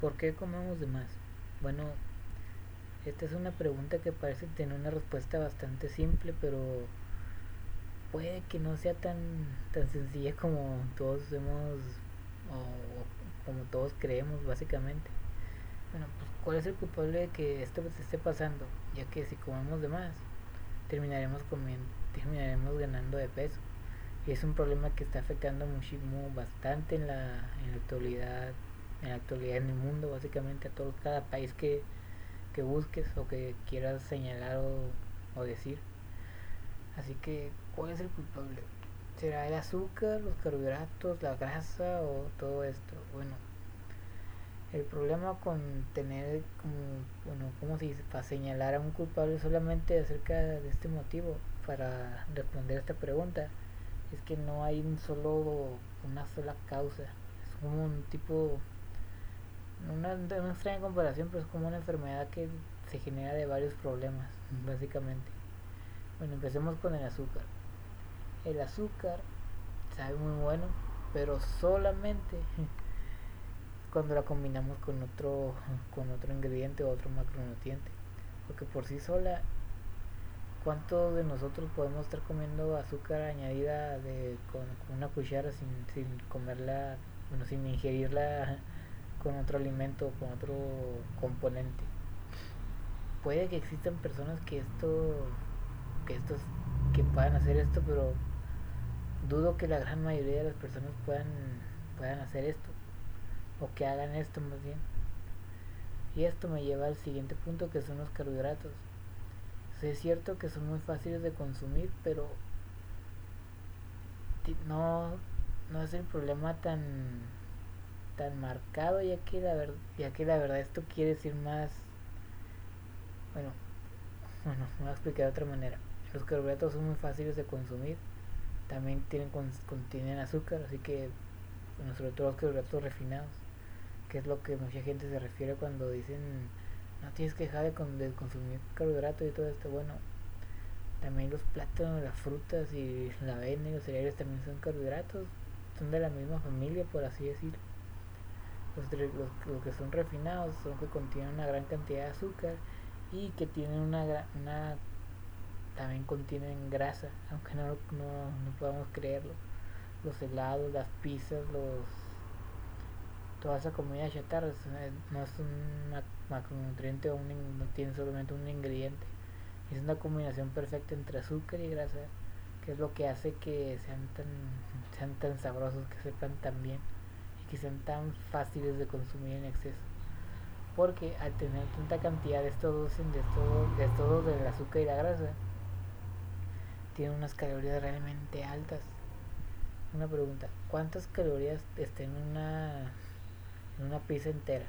¿Por qué comemos de más? Bueno, esta es una pregunta que parece tener una respuesta bastante simple, pero puede que no sea tan, tan sencilla como todos hemos o como todos creemos básicamente. Bueno, pues ¿cuál es el culpable de que esto se esté pasando? Ya que si comemos de más, terminaremos comiendo, terminaremos ganando de peso. Y es un problema que está afectando muchísimo, bastante en la, en la actualidad, en la actualidad en el mundo, básicamente a todo, cada país que, que busques o que quieras señalar o, o decir. Así que, ¿cuál es el culpable? ¿Será el azúcar, los carbohidratos, la grasa o todo esto? Bueno, el problema con tener como, bueno, ¿cómo se dice? Para señalar a un culpable solamente acerca de este motivo, para responder a esta pregunta, es que no hay un solo, una sola causa. Es como un tipo, una, una extraña comparación, pero es como una enfermedad que se genera de varios problemas, básicamente. Bueno, empecemos con el azúcar. El azúcar sabe muy bueno, pero solamente cuando la combinamos con otro con otro ingrediente o otro macronutriente porque por sí sola cuántos de nosotros podemos estar comiendo azúcar añadida de con, una cuchara sin, sin comerla bueno sin ingerirla con otro alimento con otro componente puede que existan personas que esto que estos que puedan hacer esto pero dudo que la gran mayoría de las personas puedan puedan hacer esto o que hagan esto más bien. Y esto me lleva al siguiente punto que son los carbohidratos. es cierto que son muy fáciles de consumir, pero no, no es el problema tan tan marcado ya que la verdad ya que la verdad esto quiere decir más bueno bueno me voy a explicar de otra manera los carbohidratos son muy fáciles de consumir también tienen contienen azúcar así que bueno, sobre todo los carbohidratos refinados que es lo que mucha gente se refiere cuando dicen no tienes que dejar de, consumir carbohidratos y todo esto. Bueno, también los plátanos, las frutas y la avena y los cereales también son carbohidratos, son de la misma familia, por así decirlo. Los, los, que son refinados son que contienen una gran cantidad de azúcar y que tienen una, también contienen grasa, aunque no, no, no podamos creerlo. Los helados, las pizzas, los toda esa comida chatarra no es un macronutriente o no tiene solamente un ingrediente es una combinación perfecta entre azúcar y grasa que es lo que hace que sean tan sean tan sabrosos que sepan tan bien que sean tan fáciles de consumir en exceso porque al tener tanta cantidad de estos dos de estos, de estos del azúcar y la grasa tiene unas calorías realmente altas una pregunta ¿cuántas calorías está en una una pizza entera.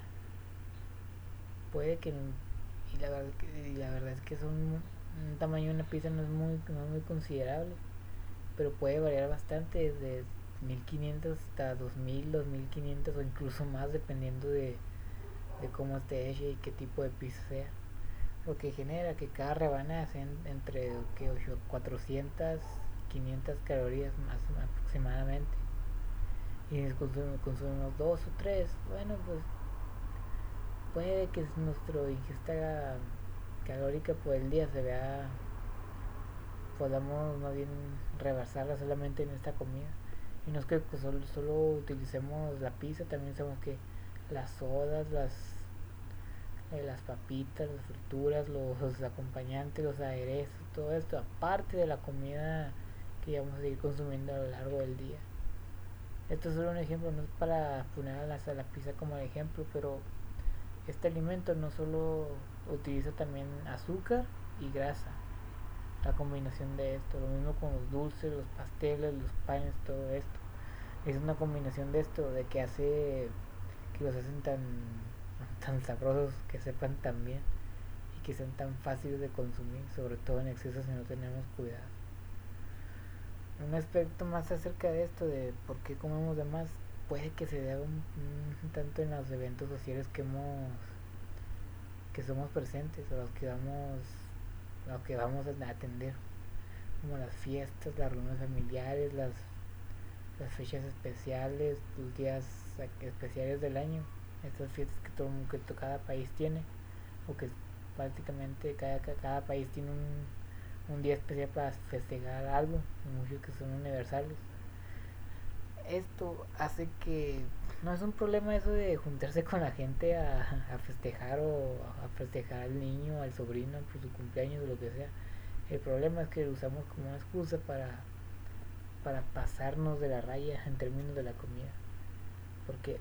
Puede que y la verdad, y la verdad es que son un tamaño de una pizza no es muy no es muy considerable, pero puede variar bastante desde 1500 hasta 2000, 2500 o incluso más dependiendo de, de cómo esté hecha y qué tipo de pizza sea. Lo que genera que cada rebanada sea entre que 400 500 calorías más aproximadamente y consumimos, consumimos dos o tres, bueno, pues puede que nuestro ingesta calórica por el día se vea, podamos más bien rebasarla solamente en esta comida. Y no es que pues, solo, solo utilicemos la pizza, también sabemos que las sodas, las eh, las papitas, las frituras, los, acompañantes, los aderezos, todo esto, aparte de la comida que vamos a seguir consumiendo a lo largo del día. Esto es solo un ejemplo, no es para poner a la, la pizza como ejemplo, pero este alimento no solo utiliza también azúcar y grasa, la combinación de esto, lo mismo con los dulces, los pasteles, los panes, todo esto. Es una combinación de esto, de que hace que los hacen tan, tan sabrosos, que sepan tan bien y que sean tan fáciles de consumir, sobre todo en exceso si no tenemos cuidado un aspecto más acerca de esto, de por qué comemos de más, puede que se deba un, tanto en los eventos sociales que hemos que somos presentes o los que vamos los que vamos a atender como las fiestas, las reuniones familiares, las, las fechas especiales, los días especiales del año, estas fiestas que todo que cada país tiene o que prácticamente cada, cada país tiene un, un día especial para festejar algo muchos que son universales esto hace que no es un problema eso de juntarse con la gente a, a festejar o a festejar al niño, al sobrino por su cumpleaños o lo que sea. El problema es que lo usamos como una excusa para, para pasarnos de la raya en términos de la comida. Porque,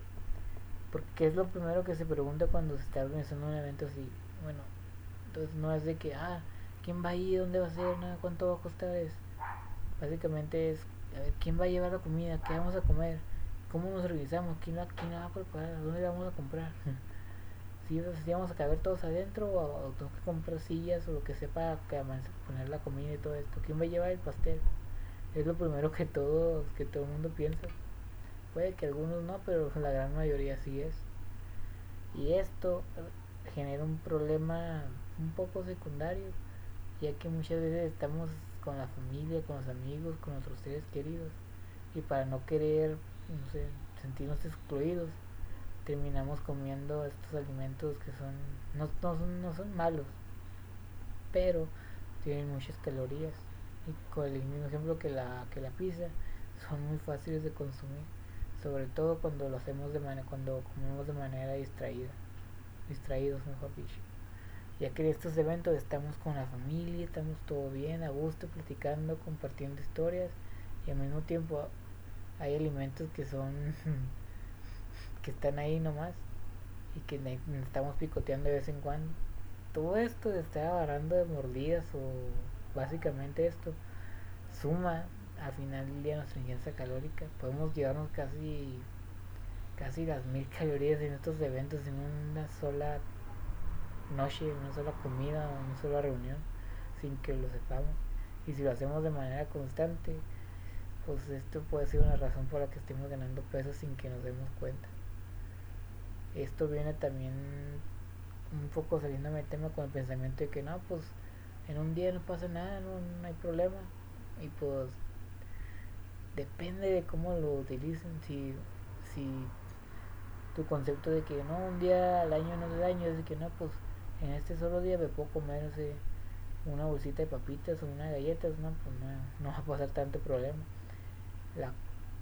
porque es lo primero que se pregunta cuando se está organizando un evento así. Bueno, entonces no es de que, ah, ¿quién va ahí? ¿Dónde va a ser? Nada, ¿Cuánto va a costar? Es, básicamente es a ver, ¿quién va a llevar la comida? ¿Qué vamos a comer? ¿Cómo nos organizamos? ¿Quién la, quién va a preparar? ¿Dónde la vamos a comprar? si, si vamos a caber todos adentro o, tengo que comprar sillas o lo que sea para poner la comida y todo esto. ¿Quién va a llevar el pastel? Es lo primero que todo, que todo el mundo piensa. Puede que algunos no, pero la gran mayoría sí es. Y esto genera un problema un poco secundario, ya que muchas veces estamos con la familia, con los amigos, con nuestros seres queridos. Y para no querer, no sé, sentirnos excluidos, terminamos comiendo estos alimentos que son no, no, son, no son malos, pero tienen muchas calorías. Y con el mismo ejemplo que la, que la pizza, son muy fáciles de consumir, sobre todo cuando lo hacemos de manera, cuando comemos de manera distraída, distraídos mejor dicho ya que en estos eventos estamos con la familia, estamos todo bien, a gusto, platicando, compartiendo historias y al mismo tiempo hay alimentos que son que están ahí nomás y que estamos picoteando de vez en cuando. Todo esto de estar agarrando de mordidas o básicamente esto suma al final del día nuestra ingesta calórica. Podemos llevarnos casi casi las mil calorías en estos eventos en una sola noche, una sola comida, una sola reunión, sin que lo sepamos. Y si lo hacemos de manera constante, pues esto puede ser una razón por la que estemos ganando peso sin que nos demos cuenta. Esto viene también un poco saliendo del tema con el pensamiento de que no, pues en un día no pasa nada, no, hay problema. Y pues depende de cómo lo utilicen. Si, si tu concepto de que no, un día al año no es daño, es de que no, pues en este solo día me puedo comer una bolsita de papitas o una galletas, no, pues no, va a pasar tanto problema. La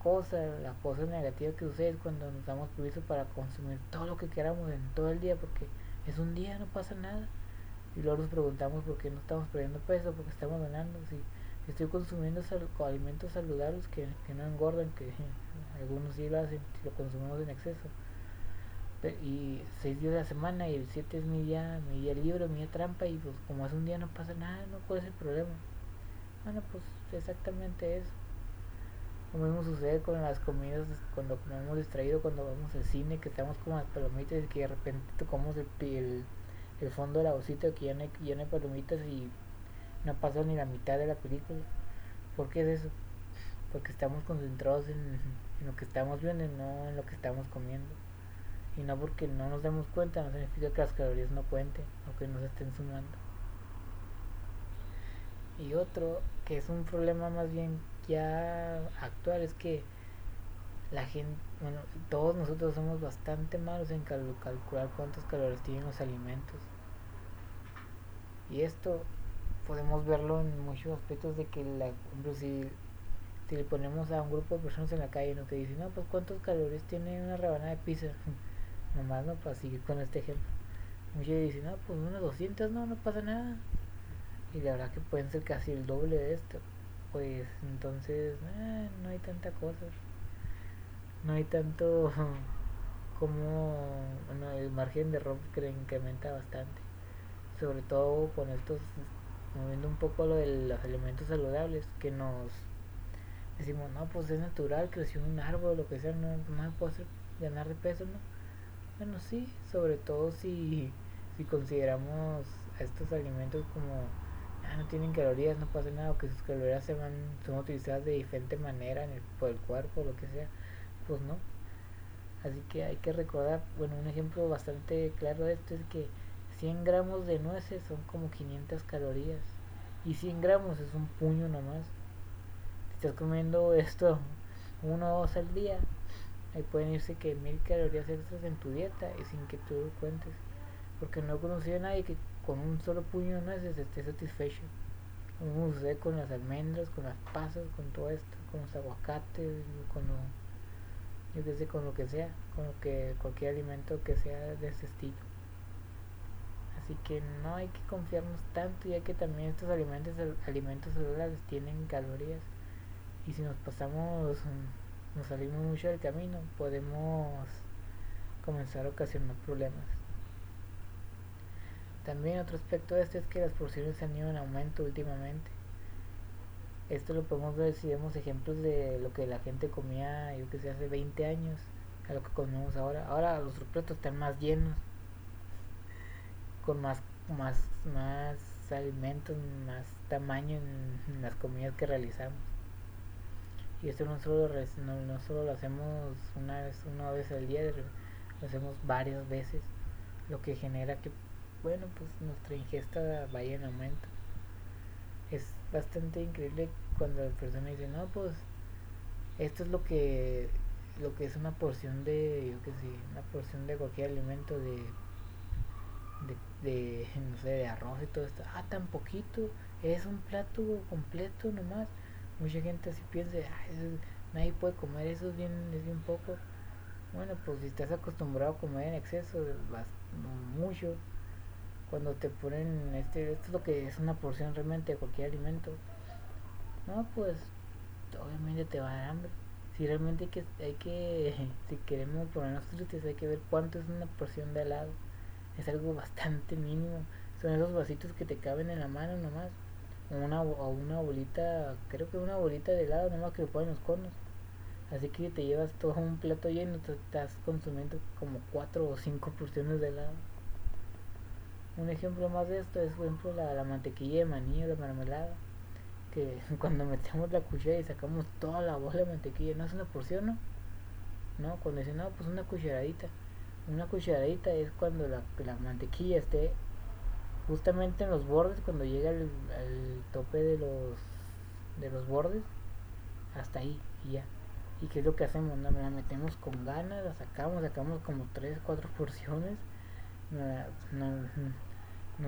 cosa, la cosa negativa que sucede es cuando nos damos permiso para consumir todo lo que queramos en todo el día, porque es un día, no pasa nada. Y luego nos preguntamos por qué no estamos perdiendo peso, porque estamos ganando. Si estoy consumiendo alimentos saludables que, que no engordan, que algunos sí lo hacen si lo consumimos en exceso y seis días de la semana y el siete es mi día, mi día libre, mi día trampa y pues como es un día no pasa nada, no puede ser problema. Bueno, pues exactamente eso. Lo mismo sucede con las comidas cuando comemos distraído, cuando vamos al cine, que estamos como las palomitas y que de repente tocamos el, el, fondo de la bolsita que ya no, hay, ya no palomitas y no pasa ni la mitad de la película. ¿Por qué es eso? Porque estamos concentrados en, en lo que estamos viendo y no en lo que estamos comiendo. Y no porque no nos demos cuenta, no significa que las calorías no cuenten o que nos estén sumando. Y otro, que es un problema más bien ya actual, es que la gente, bueno, todos nosotros somos bastante malos en calcular cuántas calorías tienen los alimentos. Y esto podemos verlo en muchos aspectos de que la, si, si le ponemos a un grupo de personas en la calle y nos te dicen, no, pues cuántas calorías tiene una rebanada de pizza nomás no para seguir con este ejemplo. Muchos dicen no pues unos 200 no no pasa nada y la verdad que pueden ser casi el doble de esto. Pues entonces eh, no hay tanta cosa. No hay tanto como el margen de error que incrementa bastante. Sobre todo con estos moviendo un poco lo de los elementos saludables que nos decimos no pues es natural creció un árbol lo que sea no, no puedo hacer ganar de peso no bueno, sí, sobre todo si, si consideramos estos alimentos como ah, no tienen calorías, no pasa nada, o que sus calorías se van, son utilizadas de diferente manera en el, por el cuerpo, lo que sea, pues no. Así que hay que recordar, bueno, un ejemplo bastante claro de esto es que 100 gramos de nueces son como 500 calorías y 100 gramos es un puño nomás. Si estás comiendo esto uno o dos al día, Ahí pueden irse que mil calorías extras en tu dieta y sin que tú cuentes. Porque no he conocido a nadie que con un solo puño de nueces esté satisfecho. Como sucede con las almendras, con las pasas, con todo esto, con los aguacates, con lo, yo qué sé, con lo que sea, con lo que cualquier alimento que sea de ese estilo. Así que no hay que confiarnos tanto, ya que también estos alimentos, alimentos celulares tienen calorías. Y si nos pasamos, mm, nos salimos mucho del camino, podemos comenzar a ocasionar problemas. También otro aspecto de esto es que las porciones han ido en aumento últimamente. Esto lo podemos ver si vemos ejemplos de lo que la gente comía, yo que sé, hace 20 años, a lo que comemos ahora. Ahora los platos están más llenos, con más, más, más alimentos, más tamaño en, las comidas que realizamos. Y esto no solo, no, no solo lo hacemos una vez, una vez al día, lo hacemos varias veces, lo que genera que, bueno, pues nuestra ingesta vaya en aumento. Es bastante increíble cuando la persona dice, no, pues esto es lo que lo que es una porción de, yo que sé, una porción de cualquier alimento de de, no sé, de arroz y todo esto. Ah, tan poquito, es un plato completo nomás. Mucha gente así piensa, nadie puede comer eso, es bien, es bien poco. Bueno, pues si estás acostumbrado a comer en exceso, vas, mucho, cuando te ponen este, esto es lo que es una porción realmente de cualquier alimento, no, pues obviamente te va a dar hambre. Si realmente hay que, hay que si queremos ponernos tristes, hay que ver cuánto es una porción de helado es algo bastante mínimo. Son esos vasitos que te caben en la mano nomás. Una, o una bolita, creo que una bolita de helado nomás que lo ponen los conos. Así que te llevas todo un plato lleno, te estás consumiendo como 4 o 5 porciones de helado. Un ejemplo más de esto es, por ejemplo, la, la mantequilla de maní o la mermelada. Que cuando metemos la cuchara y sacamos toda la bola de mantequilla, no es una porción, ¿no? No, cuando dicen, no, pues una cucharadita una cucharadita es cuando la, la mantequilla esté justamente en los bordes cuando llega al, tope de los de los bordes hasta ahí y ya y qué es lo que hacemos ¿No? la metemos con ganas la sacamos sacamos como 3 4 porciones nos,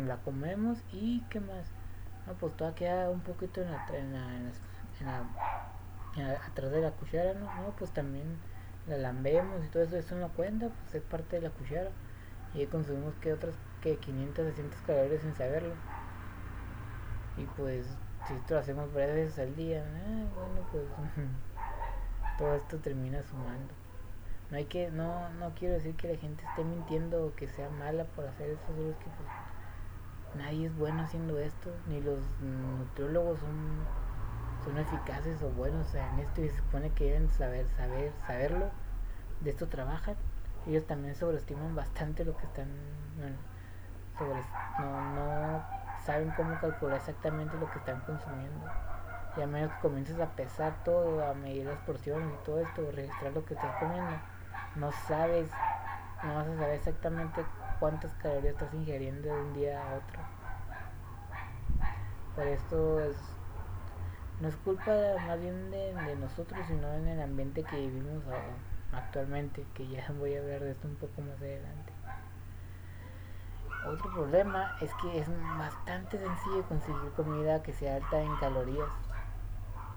la comemos y qué más no, pues todavía queda un poquito en la, en la, en la, atrás de la cuchara no, no pues también la lambemos y todo eso, eso no cuenta, pues es parte de la cuchara. Y ahí consumimos que otras que 500, 600 calorías sin saberlo. Y pues, si esto lo hacemos varias veces al día, ah, bueno, pues todo esto termina sumando. No hay que, no, no quiero decir que la gente esté mintiendo o que sea mala por hacer eso, solo es que pues nadie es bueno haciendo esto, ni los nutriólogos son son eficaces o buenos en esto y se supone que deben saber, saber, saberlo, de esto trabajan, ellos también sobreestiman bastante lo que están, no, no saben cómo calcular exactamente lo que están consumiendo. Y a menos que comiences a pesar todo, a medir las porciones y todo esto, registrar lo que estás comiendo, no sabes, no vas a saber exactamente cuántas calorías estás ingiriendo de un día a otro. Por esto es no es culpa más bien de, nosotros, sino en el ambiente que vivimos actualmente, que ya voy a hablar de esto un poco más adelante. Otro problema es que es bastante sencillo conseguir comida que sea alta en calorías,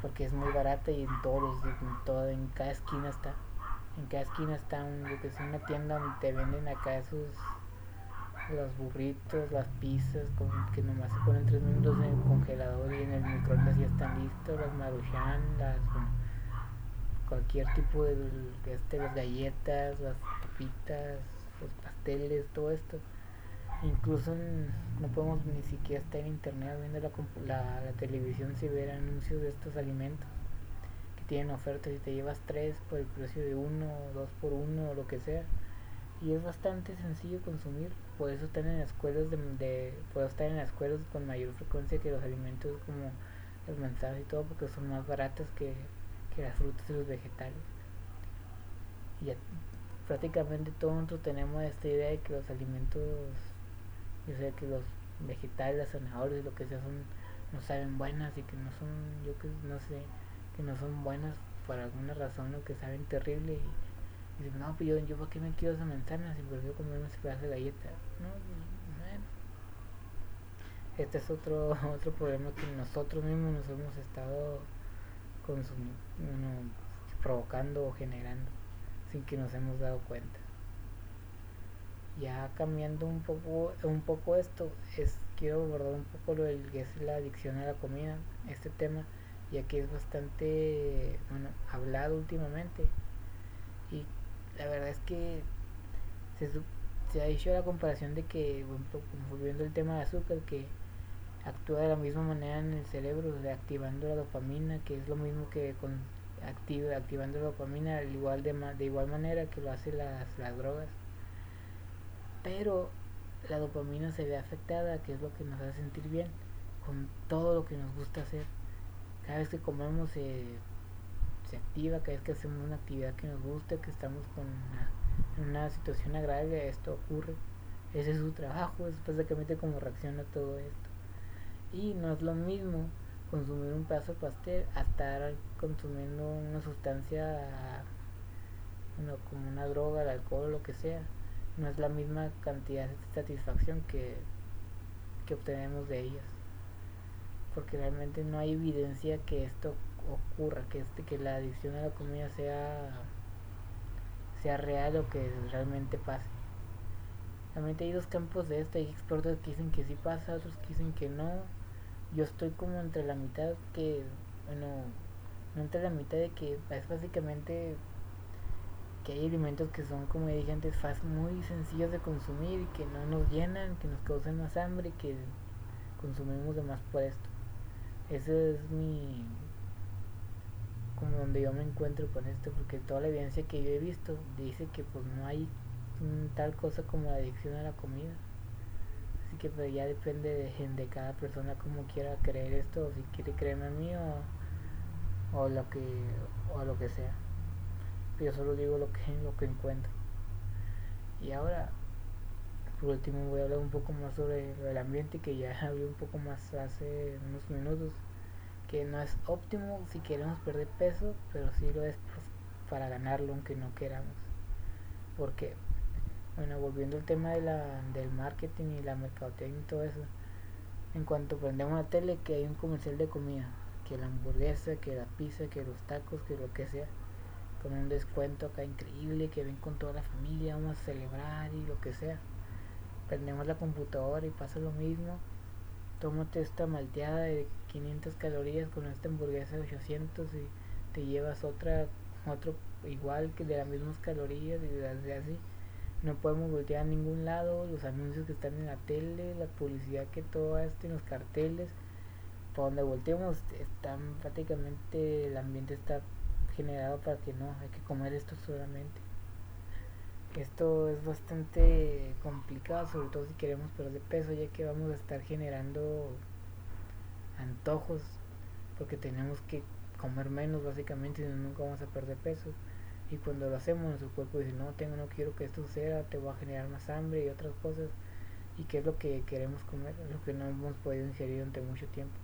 porque es muy barata y en todos en, todo, en cada esquina está. En cada esquina está un, que es una tienda donde te venden acá esos los burritos, las pizzas con, que nomás se ponen tres minutos en el congelador y en el microondas ya están listos, las maruchan, las cualquier tipo de este, las galletas, las papitas, los pasteles, todo esto. Incluso no podemos ni siquiera estar en internet viendo la, la, televisión si ver anuncios de estos alimentos que tienen ofertas y te llevas tres por el precio de uno, dos por uno o lo que sea. Y es bastante sencillo consumir por eso están en las escuelas de, de estar en las escuelas con mayor frecuencia que los alimentos como las manzanas y todo porque son más baratas que, las frutas y los vegetales. Y ya, prácticamente todos nosotros tenemos esta idea de que los alimentos yo sé que los vegetales las zanahorias lo que sea son no saben buenas y que no son yo que no sé que no son buenas por alguna razón o que saben terrible y Y no, pues yo, yo ¿para qué me quiero esa manzana si prefiero comerme ese pedazo de galleta? No, pues, bueno. Este es otro, otro problema que nosotros mismos nos hemos estado consumiendo, provocando o generando sin que nos hemos dado cuenta. Ya cambiando un poco, un poco esto, es quiero abordar un poco lo que es la adicción a la comida, este tema, ya que es bastante bueno, hablado últimamente. Y la verdad es que se, se ha hecho la comparación de que, volviendo al tema de azúcar, que actúa de la misma manera en el cerebro, activando la dopamina, que es lo mismo que con activa, activando la dopamina al igual de, de igual manera que lo hacen las, las drogas. Pero la dopamina se ve afectada, que es lo que nos hace sentir bien, con todo lo que nos gusta hacer. Cada vez que comemos se, se activa, cada vez que hacemos una actividad que nos gusta, que estamos con una, una situación agradable, esto ocurre. Ese es su trabajo, es básicamente como reacciona todo esto. Y no es lo mismo consumir un pedazo de pastel a estar consumiendo una sustancia como una droga, el alcohol lo que sea. No es la misma cantidad de satisfacción que, que obtenemos de ellas. Porque realmente no hay evidencia que esto ocurra, que, este, que la adicción a la comida sea, sea real o que realmente pase. Realmente hay dos campos de esto, hay expertos que dicen que sí pasa, otros que dicen que no yo estoy como entre la mitad que, bueno, entre la mitad de que es básicamente que hay alimentos que son, como dije antes, muy sencillos de consumir y que no nos llenan, que nos causan más hambre y que consumimos de más por esto. Ese es mi como donde yo me encuentro con esto porque toda la evidencia que yo he visto dice que pues no hay tal cosa como la adicción a la comida Así que pues ya depende de, de cada persona como quiera creer esto, o si quiere creerme a mí o, o lo que o lo que sea. Yo solo digo lo que lo que encuentro. Y ahora, por último, voy a hablar un poco más sobre el ambiente que ya hablé un poco más hace unos minutos. Que no es óptimo si queremos perder peso, pero sí lo es pues, para ganarlo aunque no queramos. Porque bueno, volviendo al tema de la, del marketing y la mercadotecnia y todo eso. En cuanto prendemos la tele, que hay un comercial de comida, que la hamburguesa, que la pizza, que los tacos, que lo que sea, con un descuento acá increíble, que ven con toda la familia, vamos a celebrar y lo que sea. Prendemos la computadora y pasa lo mismo. Tómate esta malteada de 500 calorías con esta hamburguesa de 800 y te llevas otra, otro igual que de las mismas calorías y así no podemos voltear a ningún lado, los anuncios que están en la tele, la publicidad que todo esto en los carteles, por donde volteemos están prácticamente el ambiente está generado para que no, hay que comer esto solamente. Esto es bastante complicado, sobre todo si queremos perder peso, ya que vamos a estar generando antojos, porque tenemos que comer menos básicamente, y nunca vamos a perder peso. Y cuando lo hacemos, nuestro cuerpo dice, no, tengo, no quiero que esto suceda, te va a generar más hambre y otras cosas. ¿Y qué es lo que queremos comer? Lo que no hemos podido ingerir durante mucho tiempo.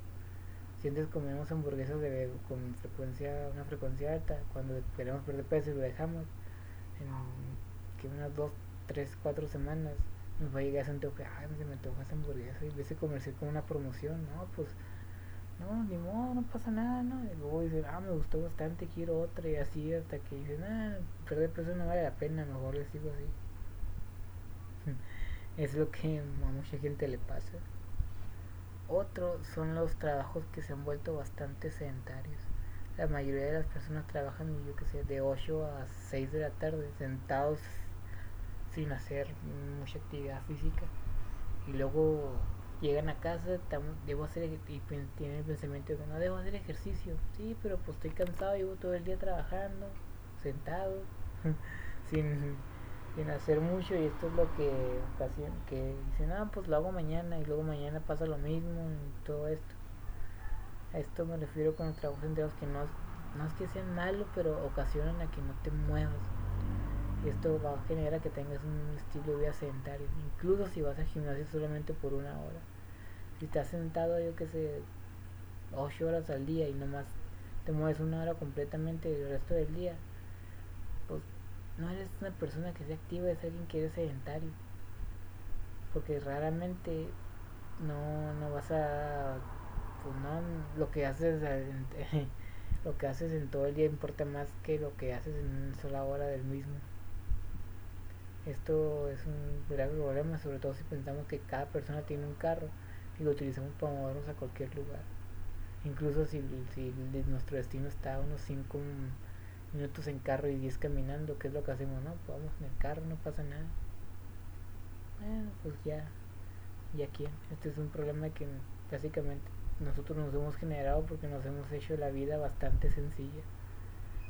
Si antes comemos hamburguesas de, con frecuencia, una frecuencia alta, cuando queremos perder peso y lo dejamos, en que unas dos, tres, cuatro semanas nos va a llegar ese antojo, ay, se me antoja esa hamburguesa y ves comerse con una promoción, no, pues no, ni modo, no pasa nada, ¿no? Y luego dicen, ah, me gustó bastante, quiero otra, y así hasta que dicen, ah, perder peso no vale la pena, mejor les sigo así. es lo que a mucha gente le pasa. Otro son los trabajos que se han vuelto bastante sedentarios. La mayoría de las personas trabajan, yo que sé, de 8 a 6 de la tarde, sentados sin hacer mucha actividad física. Y luego llegan a casa, debo hacer y tienen el pensamiento de que no debo hacer ejercicio. Sí, pero pues estoy cansado, llevo todo el día trabajando, sentado, sin, sin hacer mucho y esto es lo que ocasiona, que dicen, ah, pues lo hago mañana y luego mañana pasa lo mismo y todo esto. A esto me refiero con los trabajos enteros que no, no es que sean malos, pero ocasionan a que no te muevas. Y esto va a generar que tengas un estilo de vida sedentario, incluso si vas al gimnasio solamente por una hora. Si estás sentado, yo que sé, 8 horas al día y nomás te mueves una hora completamente el resto del día, no eres una persona que sea activa, es alguien que es sedentario. Porque raramente no, no vas a pues no lo que haces lo que haces en todo el día importa más que lo que haces en una sola hora del mismo esto es un grave problema sobre todo si pensamos que cada persona tiene un carro y lo utilizamos para movernos a cualquier lugar incluso si, si nuestro destino está a unos 5 minutos en carro y 10 caminando ¿qué es lo que hacemos? no, pues vamos en el carro, no pasa nada bueno, pues ya ya quién este es un problema que básicamente nosotros nos hemos generado porque nos hemos hecho la vida bastante sencilla,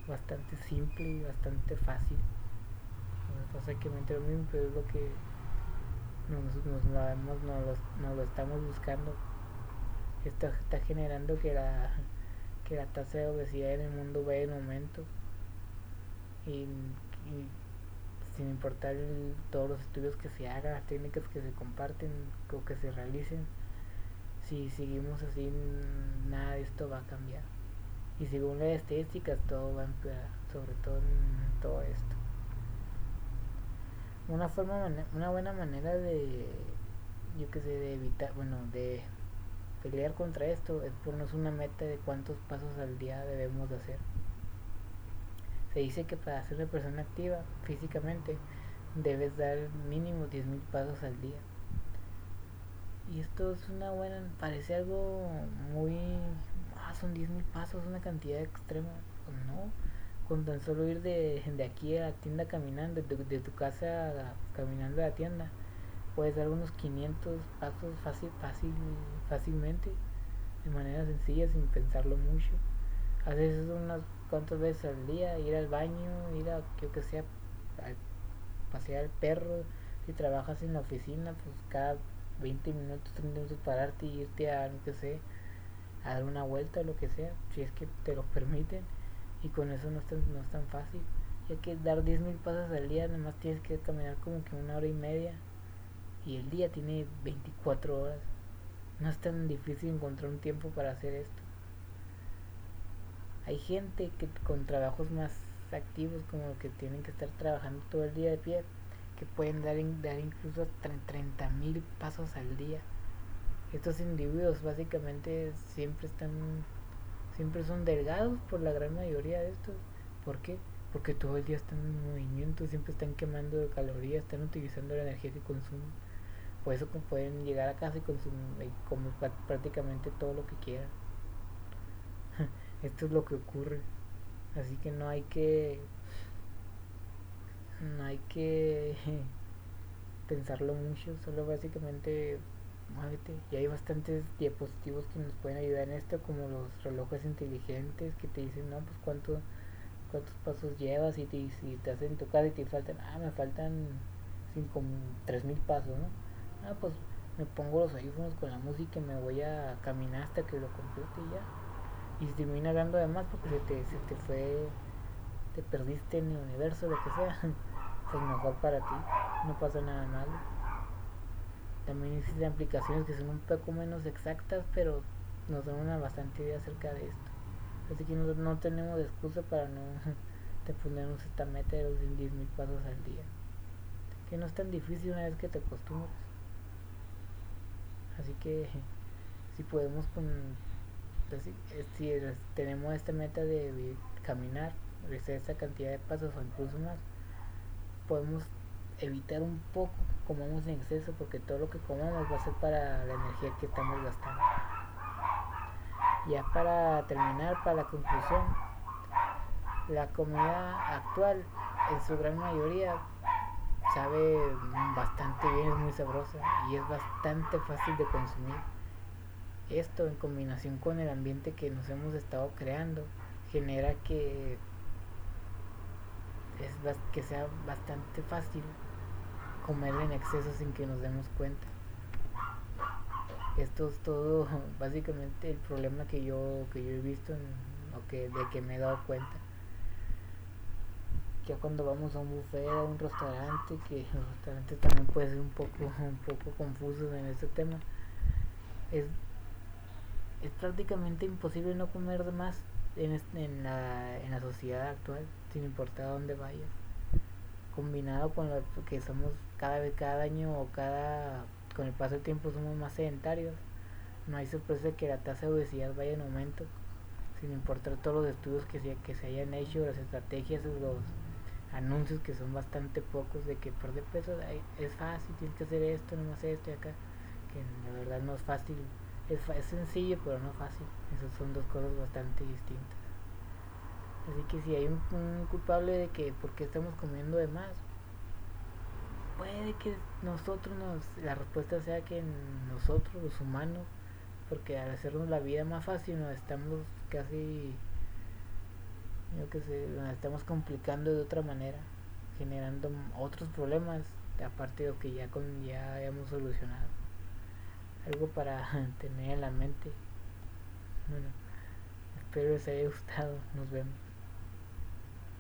bastante simple y bastante fácil. Básicamente lo mismo, pero es lo que nos, nos, lo, lo, estamos buscando. Esto está generando que la, que la tasa de obesidad en el mundo vaya en aumento. Y, sin importar todos los estudios que se hagan, las técnicas que se comparten o que se realicen, si seguimos así, nada de esto va a cambiar. Y según las estadísticas, todo va a empeorar, sobre todo en todo esto. Una forma, una buena manera de, yo que sé, de evitar, bueno, de pelear contra esto es ponernos una meta de cuántos pasos al día debemos de hacer. Se dice que para ser una persona activa físicamente debes dar mínimo 10.000 pasos al día. Y esto es una buena, parece algo muy... Ah, son 10.000 pasos, una cantidad extrema. Pues no, con tan solo ir de, de aquí a la tienda caminando, de, tu casa caminando a la tienda, puedes dar unos 500 pasos fácil, fácil, fácilmente, de manera sencilla, sin pensarlo mucho. Haces eso unas cuantas veces al día, ir al baño, ir a, yo que sea, a pasear al perro. Si trabajas en la oficina, pues cada 20 minutos, 30 minutos pararte y irte a, no sé, a dar una vuelta o lo que sea, si es que te lo permiten. Y con eso no es tan, no es tan fácil. Ya que dar 10.000 pasos al día, nomás tienes que caminar como que una hora y media. Y el día tiene 24 horas. No es tan difícil encontrar un tiempo para hacer esto. Hay gente que con trabajos más activos, como que tienen que estar trabajando todo el día de pie, que pueden dar, dar incluso 30 mil pasos al día. Estos individuos básicamente siempre están, siempre son delgados por la gran mayoría de estos. ¿Por qué? Porque todo el día están en movimiento, siempre están quemando calorías, están utilizando la energía que consumen. Por eso pueden llegar a casa y consumir comer prácticamente todo lo que quieran. Esto es lo que ocurre. Así que no hay que no hay que pensarlo mucho, solo básicamente muévete. Y hay bastantes diapositivos que nos pueden ayudar en esto, como los relojes inteligentes que te dicen, no, pues cuánto, cuántos pasos llevas y te, si te hacen tu casa y te faltan, ah, me faltan cinco, tres mil pasos, ¿no? Ah, pues me pongo los audífonos con la música y me voy a caminar hasta que lo complete y ya. Y si termina dando además porque se te, se te fue te perdiste en el universo, lo que sea, pues mejor para ti, no pasa nada malo. También existen aplicaciones que son un poco menos exactas, pero nos dan una bastante idea acerca de esto. Así que no, tenemos excusa para no te ponernos esta meta de los 10.000 pasos al día. Que no es tan difícil una vez que te acostumbras. Así que si podemos con pues si tenemos esta meta de caminar esa cantidad de pasos o incluso más, podemos evitar un poco que comamos en exceso porque todo lo que comamos va a ser para la energía que estamos gastando. Ya para terminar, para la conclusión, la comida actual en su gran mayoría sabe bastante bien, es muy sabrosa y es bastante fácil de consumir. Esto en combinación con el ambiente que nos hemos estado creando genera que es que sea bastante fácil comer en exceso sin que nos demos cuenta. Esto es todo básicamente el problema que yo que yo he visto o que de que me he dado cuenta. Ya cuando vamos a un buffet a un restaurante, que los restaurantes también puede ser un poco un poco confusos en este tema. Es, es prácticamente imposible no comer de más en, en, la, en la sociedad actual, sin importar a dónde vayas. combinado con lo que somos cada vez cada año o cada con el paso del tiempo somos más sedentarios no hay sorpresa que la tasa de obesidad vaya en aumento sin importar todos los estudios que se, que se hayan hecho las estrategias los anuncios que son bastante pocos de que perder peso es fácil tienes que hacer esto nomás esto y acá que la verdad no es fácil es, es sencillo pero no fácil esas son dos cosas bastante distintas Así que si hay un, culpable de que por qué estamos comiendo de más, puede que nosotros nos, la respuesta sea que nosotros, los humanos, porque al hacernos la vida más fácil nos estamos casi, yo que sé, nos estamos complicando de otra manera, generando otros problemas aparte de lo que ya, con, ya hemos solucionado. Algo para tener en la mente. Bueno, espero les haya gustado. Nos vemos.